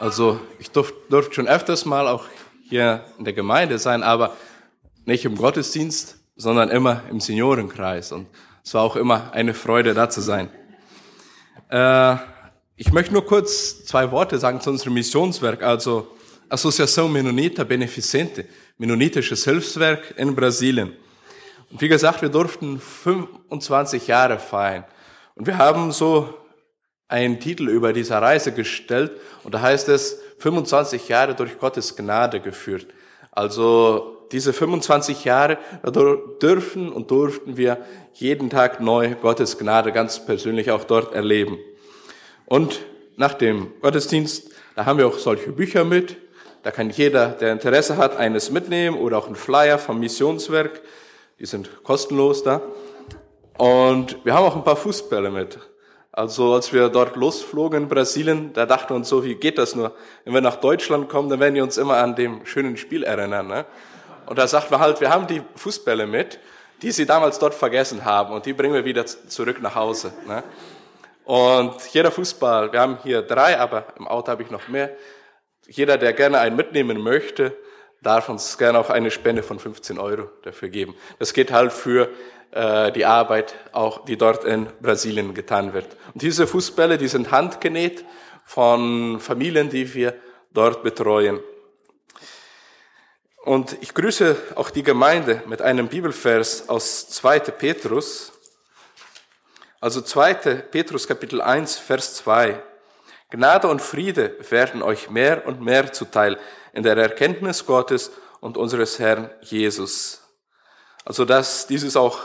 Also ich durfte durft schon öfters mal auch hier in der Gemeinde sein, aber nicht im Gottesdienst, sondern immer im Seniorenkreis. Und es war auch immer eine Freude, da zu sein. Äh, ich möchte nur kurz zwei Worte sagen zu unserem Missionswerk, also Associação Menonita Beneficente, Mennonitisches Hilfswerk in Brasilien. Und wie gesagt, wir durften 25 Jahre feiern. Und wir haben so einen Titel über diese Reise gestellt und da heißt es 25 Jahre durch Gottes Gnade geführt. Also diese 25 Jahre dürfen und durften wir jeden Tag neu Gottes Gnade ganz persönlich auch dort erleben. Und nach dem Gottesdienst, da haben wir auch solche Bücher mit. Da kann jeder, der Interesse hat, eines mitnehmen oder auch ein Flyer vom Missionswerk. Die sind kostenlos da. Und wir haben auch ein paar Fußbälle mit. Also als wir dort losflogen in Brasilien, da dachten wir uns so, wie geht das nur? Wenn wir nach Deutschland kommen, dann werden wir uns immer an dem schönen Spiel erinnern. Ne? Und da sagt man halt, wir haben die Fußbälle mit, die sie damals dort vergessen haben und die bringen wir wieder zurück nach Hause. Ne? Und jeder Fußball, wir haben hier drei, aber im Auto habe ich noch mehr. Jeder, der gerne einen mitnehmen möchte, darf uns gerne auch eine Spende von 15 Euro dafür geben. Das geht halt für äh, die Arbeit, auch die dort in Brasilien getan wird. Und diese Fußbälle, die sind handgenäht von Familien, die wir dort betreuen. Und ich grüße auch die Gemeinde mit einem Bibelvers aus 2. Petrus. Also 2. Petrus Kapitel 1, Vers 2. Gnade und Friede werden euch mehr und mehr zuteil in der Erkenntnis Gottes und unseres Herrn Jesus. Also dass dieses auch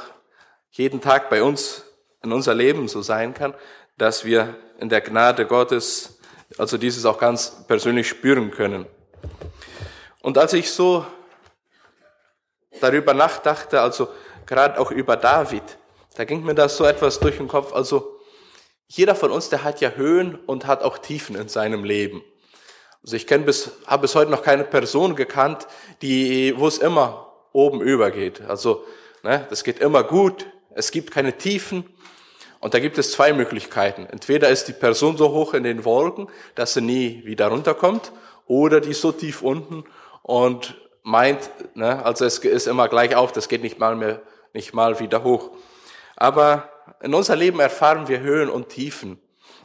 jeden Tag bei uns in unser Leben so sein kann, dass wir in der Gnade Gottes, also dieses auch ganz persönlich spüren können. Und als ich so darüber nachdachte, also gerade auch über David, da ging mir das so etwas durch den Kopf, also jeder von uns, der hat ja Höhen und hat auch Tiefen in seinem Leben. Also ich kenne bis, habe bis heute noch keine Person gekannt, die, wo es immer oben übergeht. Also, ne, das geht immer gut, es gibt keine Tiefen. Und da gibt es zwei Möglichkeiten. Entweder ist die Person so hoch in den Wolken, dass sie nie wieder runterkommt, oder die ist so tief unten und meint, ne, also es ist immer gleich auf, das geht nicht mal mehr, nicht mal wieder hoch. Aber in unser Leben erfahren wir Höhen und Tiefen.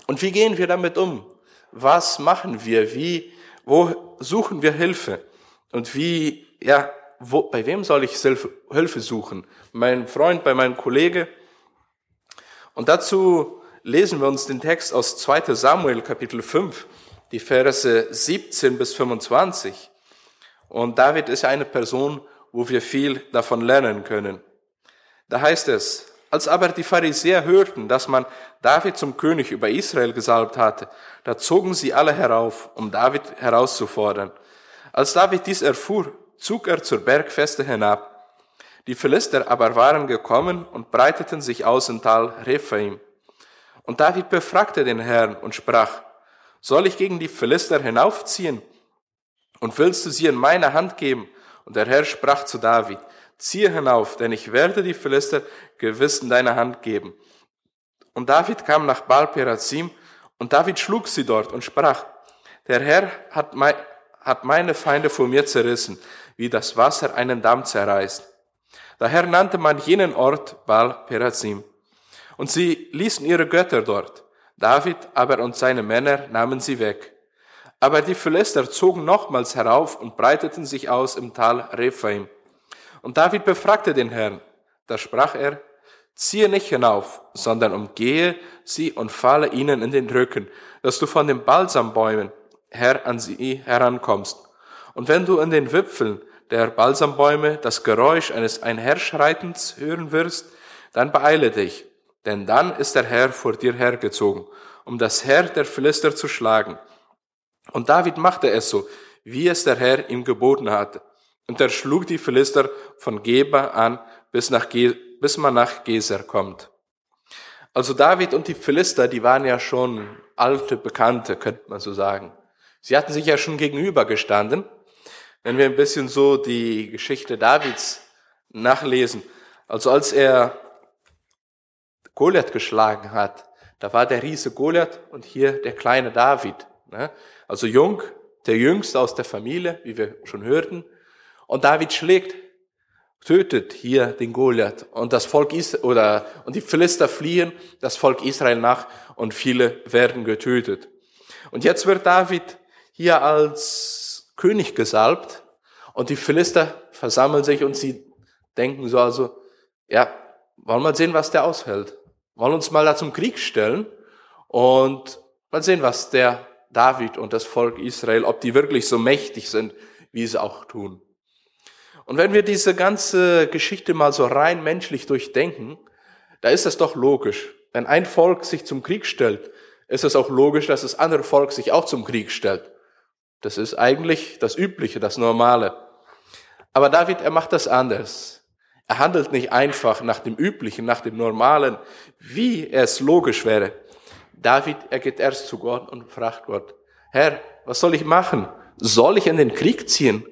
Und wie gehen wir damit um? Was machen wir? Wie, wo suchen wir Hilfe? Und wie, ja, wo, bei wem soll ich Hilfe suchen? Mein Freund, bei meinem Kollege. Und dazu lesen wir uns den Text aus 2 Samuel Kapitel 5, die Verse 17 bis 25. Und David ist eine Person, wo wir viel davon lernen können. Da heißt es, als aber die Pharisäer hörten, dass man David zum König über Israel gesalbt hatte, da zogen sie alle herauf, um David herauszufordern. Als David dies erfuhr, zog er zur Bergfeste hinab. Die Philister aber waren gekommen und breiteten sich aus im Tal Rephaim. Und David befragte den Herrn und sprach, soll ich gegen die Philister hinaufziehen? Und willst du sie in meine Hand geben? Und der Herr sprach zu David, ziehe hinauf, denn ich werde die Philister gewiss in deine Hand geben. Und David kam nach Baal Perazim, und David schlug sie dort und sprach, der Herr hat, hat meine Feinde vor mir zerrissen, wie das Wasser einen Damm zerreißt. Daher nannte man jenen Ort Baal Perazim. Und sie ließen ihre Götter dort. David aber und seine Männer nahmen sie weg. Aber die Philister zogen nochmals herauf und breiteten sich aus im Tal Rephaim. Und David befragte den Herrn. Da sprach er, ziehe nicht hinauf, sondern umgehe sie und falle ihnen in den Rücken, dass du von den Balsambäumen her an sie herankommst. Und wenn du in den Wipfeln der Balsambäume das Geräusch eines Einherschreitens hören wirst, dann beeile dich, denn dann ist der Herr vor dir hergezogen, um das Herr der Philister zu schlagen. Und David machte es so, wie es der Herr ihm geboten hatte. Und er schlug die Philister von Geba an, bis, nach Ge bis man nach Geser kommt. Also David und die Philister, die waren ja schon alte Bekannte, könnte man so sagen. Sie hatten sich ja schon gegenübergestanden wenn wir ein bisschen so die Geschichte Davids nachlesen, also als er Goliath geschlagen hat, da war der Riese Goliath und hier der kleine David. Ne? Also jung, der Jüngste aus der Familie, wie wir schon hörten. Und David schlägt, tötet hier den Goliath. Und das Volk Israel, oder, und die Philister fliehen das Volk Israel nach und viele werden getötet. Und jetzt wird David hier als König gesalbt und die Philister versammeln sich und sie denken so also, ja, wollen wir mal sehen, was der aushält. Wollen uns mal da zum Krieg stellen und mal sehen, was der David und das Volk Israel, ob die wirklich so mächtig sind, wie sie auch tun. Und wenn wir diese ganze Geschichte mal so rein menschlich durchdenken, da ist es doch logisch. Wenn ein Volk sich zum Krieg stellt, ist es auch logisch, dass das andere Volk sich auch zum Krieg stellt. Das ist eigentlich das Übliche, das Normale. Aber David, er macht das anders. Er handelt nicht einfach nach dem Üblichen, nach dem Normalen, wie es logisch wäre. David, er geht erst zu Gott und fragt Gott, Herr, was soll ich machen? Soll ich in den Krieg ziehen?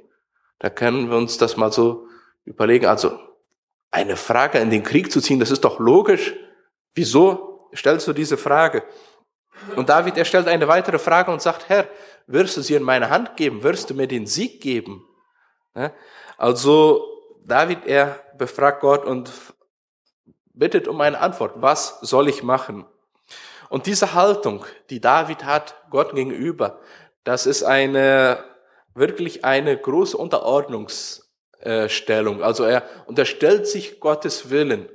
Da können wir uns das mal so überlegen. Also, eine Frage in den Krieg zu ziehen, das ist doch logisch. Wieso stellst du diese Frage? Und David, er stellt eine weitere Frage und sagt, Herr, wirst du sie in meine Hand geben? Wirst du mir den Sieg geben? Also, David, er befragt Gott und bittet um eine Antwort. Was soll ich machen? Und diese Haltung, die David hat Gott gegenüber, das ist eine, wirklich eine große Unterordnungsstellung. Also er unterstellt sich Gottes Willen.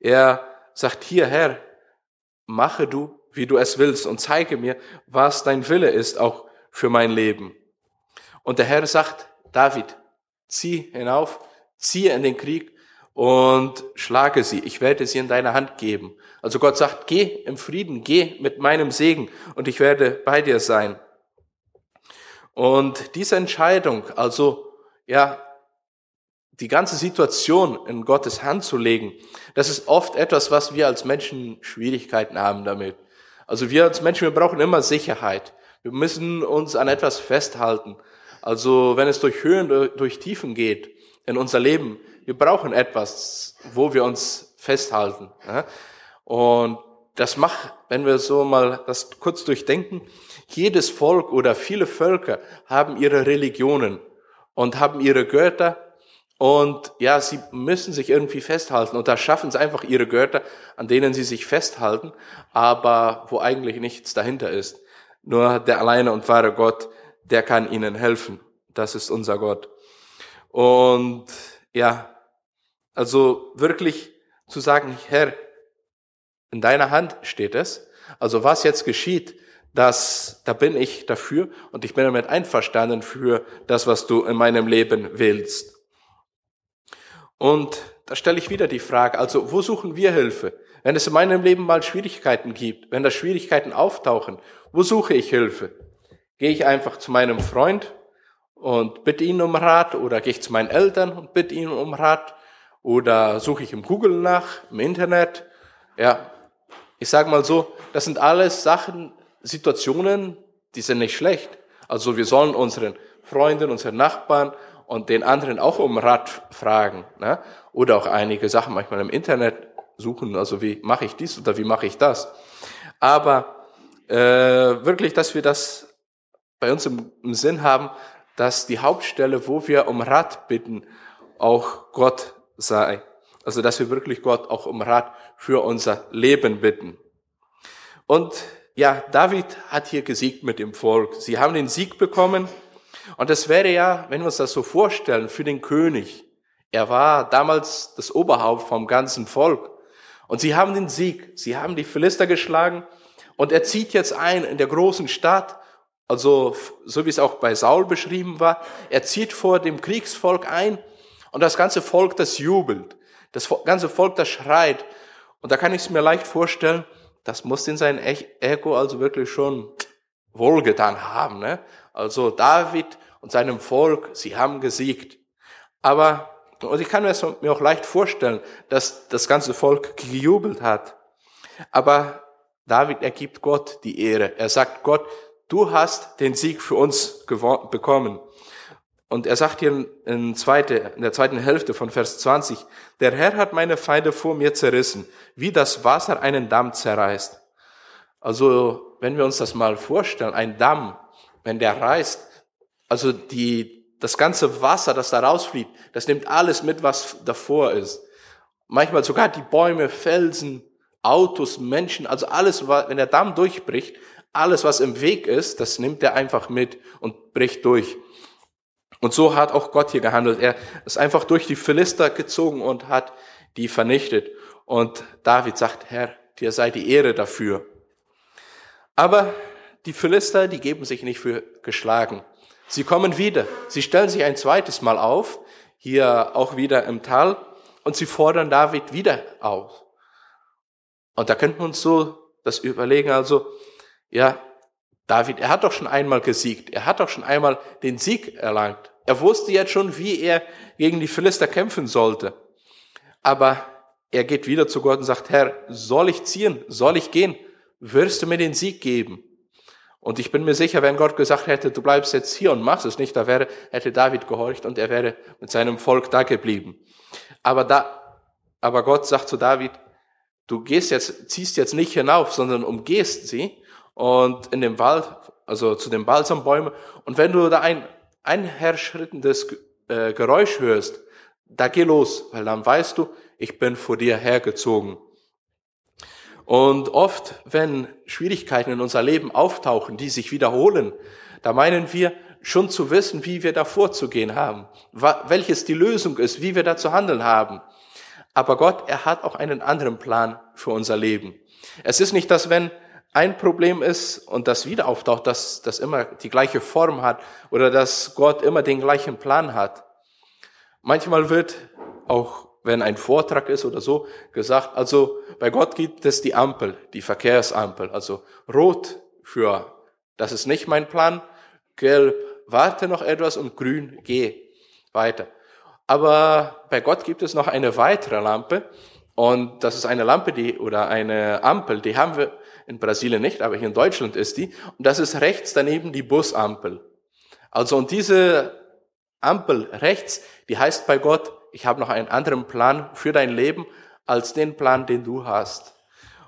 Er sagt hier, Herr, mache du, wie du es willst und zeige mir, was dein Wille ist, auch für mein Leben. Und der Herr sagt, David, zieh hinauf, ziehe in den Krieg und schlage sie. Ich werde sie in deine Hand geben. Also Gott sagt, geh im Frieden, geh mit meinem Segen und ich werde bei dir sein. Und diese Entscheidung, also ja, die ganze Situation in Gottes Hand zu legen, das ist oft etwas, was wir als Menschen Schwierigkeiten haben damit. Also wir als Menschen, wir brauchen immer Sicherheit. Wir müssen uns an etwas festhalten. Also wenn es durch Höhen, durch Tiefen geht in unser Leben, wir brauchen etwas, wo wir uns festhalten. Und das macht, wenn wir so mal das kurz durchdenken, jedes Volk oder viele Völker haben ihre Religionen und haben ihre Götter und ja, sie müssen sich irgendwie festhalten und da schaffen sie einfach ihre Götter, an denen sie sich festhalten, aber wo eigentlich nichts dahinter ist. Nur der alleine und wahre Gott, der kann ihnen helfen. Das ist unser Gott. Und ja, also wirklich zu sagen, Herr, in deiner Hand steht es. Also was jetzt geschieht, das, da bin ich dafür und ich bin damit einverstanden für das, was du in meinem Leben willst. Und da stelle ich wieder die Frage, also wo suchen wir Hilfe? Wenn es in meinem Leben mal Schwierigkeiten gibt, wenn da Schwierigkeiten auftauchen, wo suche ich Hilfe? Gehe ich einfach zu meinem Freund und bitte ihn um Rat oder gehe ich zu meinen Eltern und bitte ihn um Rat oder suche ich im Google nach, im Internet? Ja, ich sage mal so, das sind alles Sachen, Situationen, die sind nicht schlecht. Also wir sollen unseren Freunden, unseren Nachbarn und den anderen auch um Rat fragen. Ne? Oder auch einige Sachen manchmal im Internet suchen, also wie mache ich dies oder wie mache ich das. Aber äh, wirklich, dass wir das bei uns im, im Sinn haben, dass die Hauptstelle, wo wir um Rat bitten, auch Gott sei. Also dass wir wirklich Gott auch um Rat für unser Leben bitten. Und ja, David hat hier gesiegt mit dem Volk. Sie haben den Sieg bekommen und das wäre ja, wenn wir uns das so vorstellen, für den König. Er war damals das Oberhaupt vom ganzen Volk. Und sie haben den Sieg. Sie haben die Philister geschlagen. Und er zieht jetzt ein in der großen Stadt. Also, so wie es auch bei Saul beschrieben war. Er zieht vor dem Kriegsvolk ein. Und das ganze Volk, das jubelt. Das ganze Volk, das schreit. Und da kann ich es mir leicht vorstellen, das muss in sein Ego also wirklich schon wohlgetan haben. Ne? Also David und seinem Volk, sie haben gesiegt. Aber, und ich kann mir, auch leicht vorstellen, dass das ganze Volk gejubelt hat. Aber David ergibt Gott die Ehre. Er sagt Gott, du hast den Sieg für uns bekommen. Und er sagt hier in, zweite, in der zweiten Hälfte von Vers 20, der Herr hat meine Feinde vor mir zerrissen, wie das Wasser einen Damm zerreißt. Also, wenn wir uns das mal vorstellen, ein Damm, wenn der reißt, also die, das ganze Wasser, das da rausfließt, das nimmt alles mit, was davor ist. Manchmal sogar die Bäume, Felsen, Autos, Menschen, also alles, wenn der Damm durchbricht, alles, was im Weg ist, das nimmt er einfach mit und bricht durch. Und so hat auch Gott hier gehandelt. Er ist einfach durch die Philister gezogen und hat die vernichtet. Und David sagt, Herr, dir sei die Ehre dafür. Aber die Philister, die geben sich nicht für geschlagen. Sie kommen wieder. Sie stellen sich ein zweites Mal auf, hier auch wieder im Tal, und sie fordern David wieder auf. Und da könnten wir uns so das überlegen, also, ja, David, er hat doch schon einmal gesiegt. Er hat doch schon einmal den Sieg erlangt. Er wusste jetzt schon, wie er gegen die Philister kämpfen sollte. Aber er geht wieder zu Gott und sagt, Herr, soll ich ziehen? Soll ich gehen? Wirst du mir den Sieg geben? Und ich bin mir sicher, wenn Gott gesagt hätte, du bleibst jetzt hier und machst es nicht, da wäre, hätte David gehorcht und er wäre mit seinem Volk da geblieben. Aber da, aber Gott sagt zu David, du gehst jetzt, ziehst jetzt nicht hinauf, sondern umgehst sie und in dem Wald, also zu den Balsambäumen. Und wenn du da ein einherschrittendes äh, Geräusch hörst, da geh los, weil dann weißt du, ich bin vor dir hergezogen. Und oft, wenn Schwierigkeiten in unser Leben auftauchen, die sich wiederholen, da meinen wir schon zu wissen, wie wir da vorzugehen haben, welches die Lösung ist, wie wir da zu handeln haben. Aber Gott, er hat auch einen anderen Plan für unser Leben. Es ist nicht, dass wenn ein Problem ist und das wieder auftaucht, dass das immer die gleiche Form hat oder dass Gott immer den gleichen Plan hat. Manchmal wird auch, wenn ein Vortrag ist oder so, gesagt, also bei Gott gibt es die Ampel, die Verkehrsampel, also rot für, das ist nicht mein Plan, gelb, warte noch etwas und grün, geh weiter. Aber bei Gott gibt es noch eine weitere Lampe und das ist eine Lampe, die, oder eine Ampel, die haben wir in Brasilien nicht, aber hier in Deutschland ist die. Und das ist rechts daneben die Busampel. Also und diese Ampel rechts, die heißt bei Gott, ich habe noch einen anderen Plan für dein Leben als den Plan, den du hast.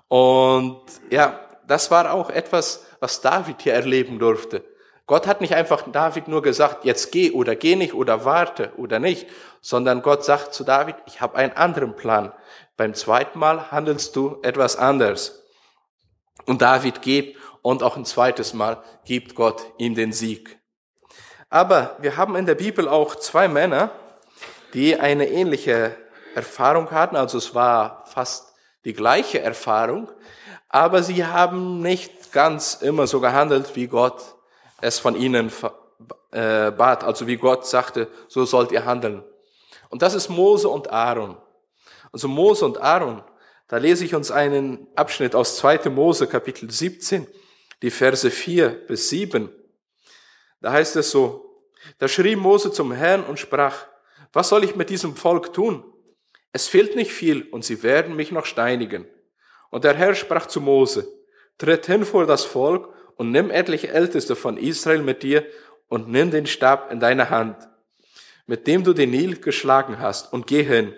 Und ja, das war auch etwas, was David hier erleben durfte. Gott hat nicht einfach David nur gesagt, jetzt geh oder geh nicht oder warte oder nicht, sondern Gott sagt zu David, ich habe einen anderen Plan. Beim zweiten Mal handelst du etwas anders. Und David geht und auch ein zweites Mal gibt Gott ihm den Sieg. Aber wir haben in der Bibel auch zwei Männer, die eine ähnliche Erfahrung hatten. Also es war fast die gleiche Erfahrung, aber sie haben nicht ganz immer so gehandelt, wie Gott es von ihnen äh, bat. Also wie Gott sagte, so sollt ihr handeln. Und das ist Mose und Aaron. Also Mose und Aaron, da lese ich uns einen Abschnitt aus 2. Mose Kapitel 17, die Verse 4 bis 7. Da heißt es so, da schrie Mose zum Herrn und sprach, was soll ich mit diesem Volk tun? Es fehlt nicht viel und sie werden mich noch steinigen. Und der Herr sprach zu Mose, tritt hin vor das Volk und nimm etliche Älteste von Israel mit dir und nimm den Stab in deine Hand, mit dem du den Nil geschlagen hast, und geh hin.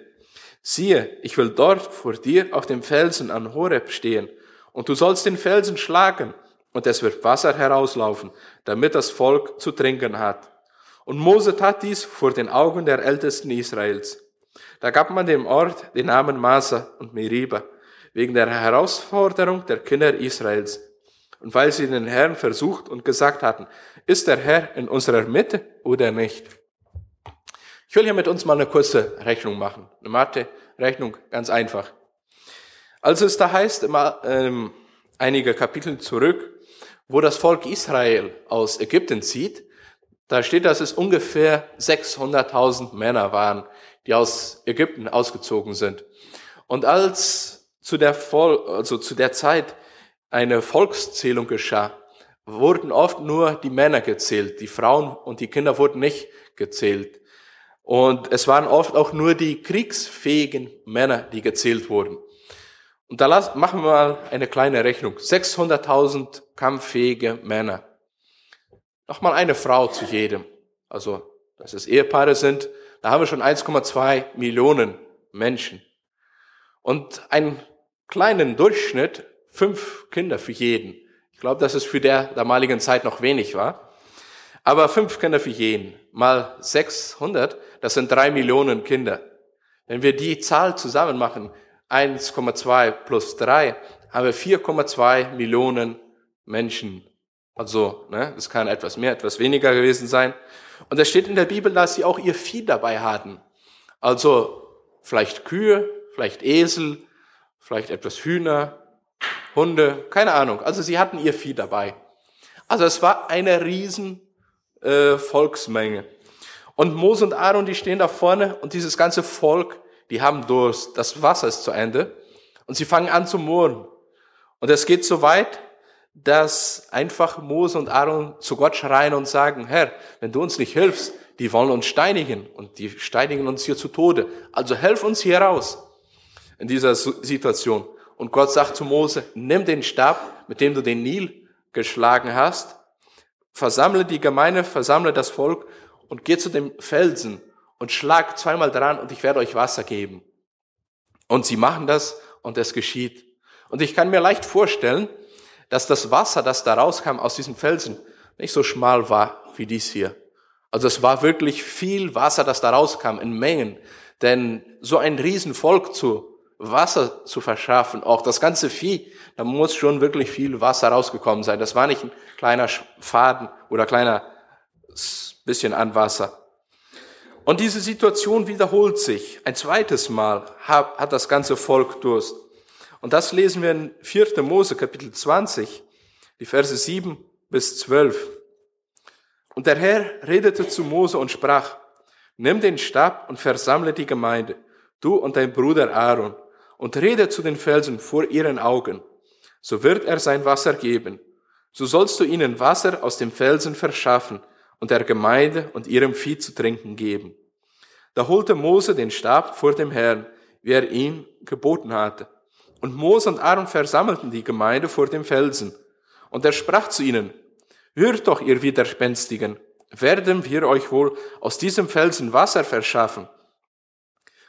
Siehe, ich will dort vor dir auf dem Felsen an Horeb stehen, und du sollst den Felsen schlagen, und es wird Wasser herauslaufen, damit das Volk zu trinken hat. Und Mose tat dies vor den Augen der Ältesten Israels. Da gab man dem Ort den Namen Masa und Meriba, wegen der Herausforderung der Kinder Israels. Und weil sie den Herrn versucht und gesagt hatten, ist der Herr in unserer Mitte oder nicht? Ich will hier mit uns mal eine kurze Rechnung machen. Eine Mathe-Rechnung, ganz einfach. Als es da heißt, ähm, einige Kapitel zurück, wo das Volk Israel aus Ägypten zieht, da steht, dass es ungefähr 600.000 Männer waren, die aus Ägypten ausgezogen sind. Und als zu der, Vol also zu der Zeit eine Volkszählung geschah, wurden oft nur die Männer gezählt. Die Frauen und die Kinder wurden nicht gezählt. Und es waren oft auch nur die kriegsfähigen Männer, die gezählt wurden. Und da machen wir mal eine kleine Rechnung. 600.000 kampffähige Männer. Nochmal eine Frau zu jedem. Also, dass es Ehepaare sind, da haben wir schon 1,2 Millionen Menschen. Und einen kleinen Durchschnitt fünf Kinder für jeden. Ich glaube, dass es für der damaligen Zeit noch wenig war. Aber fünf Kinder für jeden mal 600, das sind drei Millionen Kinder. Wenn wir die Zahl zusammen machen, 1,2 plus 3, haben wir 4,2 Millionen Menschen. Also, ne, es kann etwas mehr, etwas weniger gewesen sein. Und es steht in der Bibel, dass sie auch ihr Vieh dabei hatten. Also vielleicht Kühe, vielleicht Esel, vielleicht etwas Hühner, Hunde, keine Ahnung. Also sie hatten ihr Vieh dabei. Also es war eine riesen äh, Volksmenge. Und Mose und Aaron, die stehen da vorne und dieses ganze Volk, die haben Durst. Das Wasser ist zu Ende. Und sie fangen an zu murren. Und es geht so weit, dass einfach Mose und Aaron zu Gott schreien und sagen, Herr, wenn du uns nicht hilfst, die wollen uns steinigen und die steinigen uns hier zu Tode. Also helf uns hier raus in dieser Situation. Und Gott sagt zu Mose, nimm den Stab, mit dem du den Nil geschlagen hast, versammle die Gemeinde, versammle das Volk und geh zu dem Felsen und schlag zweimal dran und ich werde euch Wasser geben. Und sie machen das und es geschieht. Und ich kann mir leicht vorstellen, dass das Wasser, das da rauskam aus diesem Felsen, nicht so schmal war wie dies hier. Also es war wirklich viel Wasser, das da rauskam in Mengen. Denn so ein Riesenvolk zu Wasser zu verschaffen, auch das ganze Vieh, da muss schon wirklich viel Wasser rausgekommen sein. Das war nicht ein kleiner Faden oder kleiner bisschen an Wasser. Und diese Situation wiederholt sich. Ein zweites Mal hat das ganze Volk Durst. Und das lesen wir in 4. Mose Kapitel 20, die Verse 7 bis 12. Und der Herr redete zu Mose und sprach, nimm den Stab und versammle die Gemeinde, du und dein Bruder Aaron, und rede zu den Felsen vor ihren Augen. So wird er sein Wasser geben. So sollst du ihnen Wasser aus dem Felsen verschaffen und der Gemeinde und ihrem Vieh zu trinken geben. Da holte Mose den Stab vor dem Herrn, wie er ihm geboten hatte. Und Mose und Aaron versammelten die Gemeinde vor dem Felsen. Und er sprach zu ihnen, Hört doch, ihr Widerspenstigen, werden wir euch wohl aus diesem Felsen Wasser verschaffen?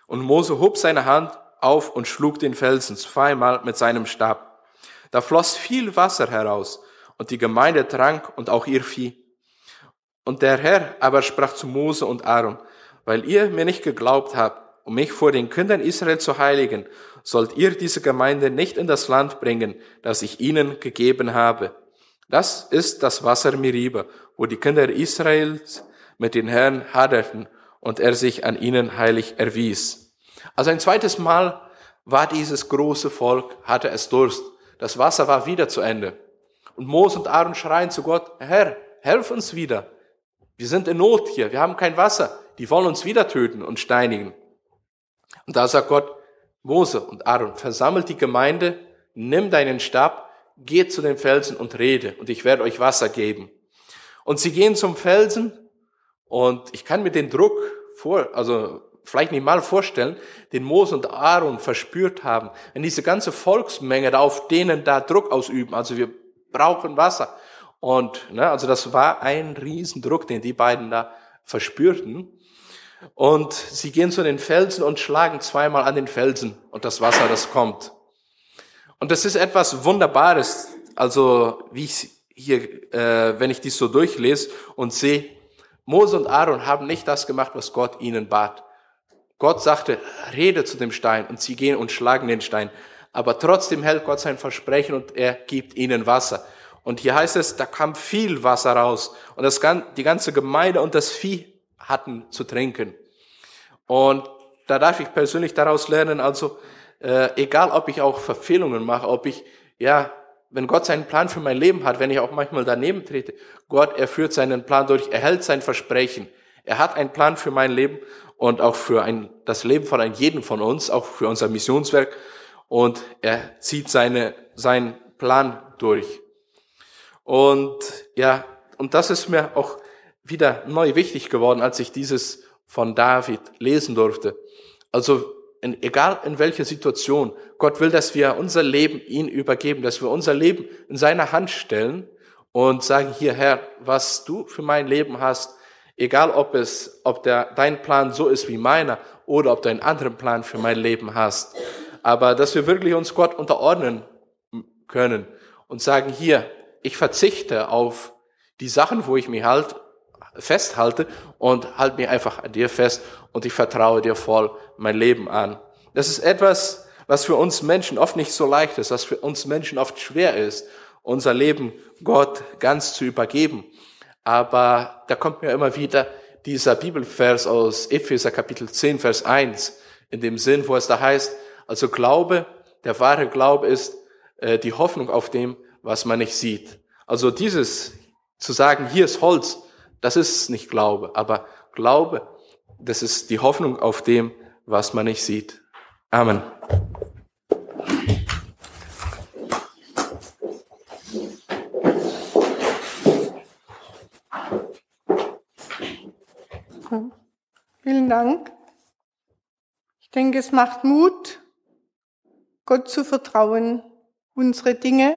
Und Mose hob seine Hand auf und schlug den Felsen zweimal mit seinem Stab. Da floss viel Wasser heraus, und die Gemeinde trank und auch ihr Vieh. Und der Herr aber sprach zu Mose und Aaron, weil ihr mir nicht geglaubt habt, um mich vor den Kindern Israel zu heiligen, sollt ihr diese Gemeinde nicht in das Land bringen, das ich ihnen gegeben habe. Das ist das Wasser Miriba, wo die Kinder Israels mit den Herrn haderten und er sich an ihnen heilig erwies. Also ein zweites Mal war dieses große Volk, hatte es Durst. Das Wasser war wieder zu Ende. Und Mose und Aaron schreien zu Gott, Herr, helf uns wieder. Wir sind in Not hier, wir haben kein Wasser. Die wollen uns wieder töten und steinigen. Und da sagt Gott, Mose und Aaron, versammelt die Gemeinde, nimm deinen Stab, geht zu den Felsen und rede, und ich werde euch Wasser geben. Und sie gehen zum Felsen, und ich kann mir den Druck vor, also vielleicht nicht mal vorstellen, den Mose und Aaron verspürt haben, wenn diese ganze Volksmenge da auf denen da Druck ausüben, also wir brauchen Wasser. Und ne, also das war ein Riesendruck, den die beiden da verspürten. Und sie gehen zu den Felsen und schlagen zweimal an den Felsen und das Wasser, das kommt. Und das ist etwas Wunderbares. Also wie ich hier, äh, wenn ich dies so durchlese und sehe, Mose und Aaron haben nicht das gemacht, was Gott ihnen bat. Gott sagte, rede zu dem Stein und sie gehen und schlagen den Stein. Aber trotzdem hält Gott sein Versprechen und er gibt ihnen Wasser. Und hier heißt es, da kam viel Wasser raus. Und das, die ganze Gemeinde und das Vieh hatten zu trinken. Und da darf ich persönlich daraus lernen, also äh, egal ob ich auch Verfehlungen mache, ob ich, ja, wenn Gott seinen Plan für mein Leben hat, wenn ich auch manchmal daneben trete, Gott, er führt seinen Plan durch, er hält sein Versprechen. Er hat einen Plan für mein Leben und auch für ein, das Leben von einem jeden von uns, auch für unser Missionswerk. Und er zieht seine, seinen Plan durch. Und ja, und das ist mir auch wieder neu wichtig geworden, als ich dieses von David lesen durfte. Also in, egal in welcher Situation, Gott will, dass wir unser Leben ihm übergeben, dass wir unser Leben in seine Hand stellen und sagen, hier Herr, was du für mein Leben hast, egal ob es, ob der, dein Plan so ist wie meiner oder ob du einen anderen Plan für mein Leben hast, aber dass wir wirklich uns Gott unterordnen können und sagen, hier, ich verzichte auf die Sachen, wo ich mich halt festhalte und halte mich einfach an dir fest und ich vertraue dir voll mein Leben an. Das ist etwas, was für uns Menschen oft nicht so leicht ist, was für uns Menschen oft schwer ist, unser Leben Gott ganz zu übergeben. Aber da kommt mir immer wieder dieser Bibelvers aus Epheser Kapitel 10, Vers 1, in dem Sinn, wo es da heißt, also Glaube, der wahre Glaube ist äh, die Hoffnung auf dem, was man nicht sieht. Also dieses zu sagen, hier ist Holz, das ist nicht Glaube, aber Glaube, das ist die Hoffnung auf dem, was man nicht sieht. Amen. Vielen Dank. Ich denke, es macht Mut, Gott zu vertrauen, unsere Dinge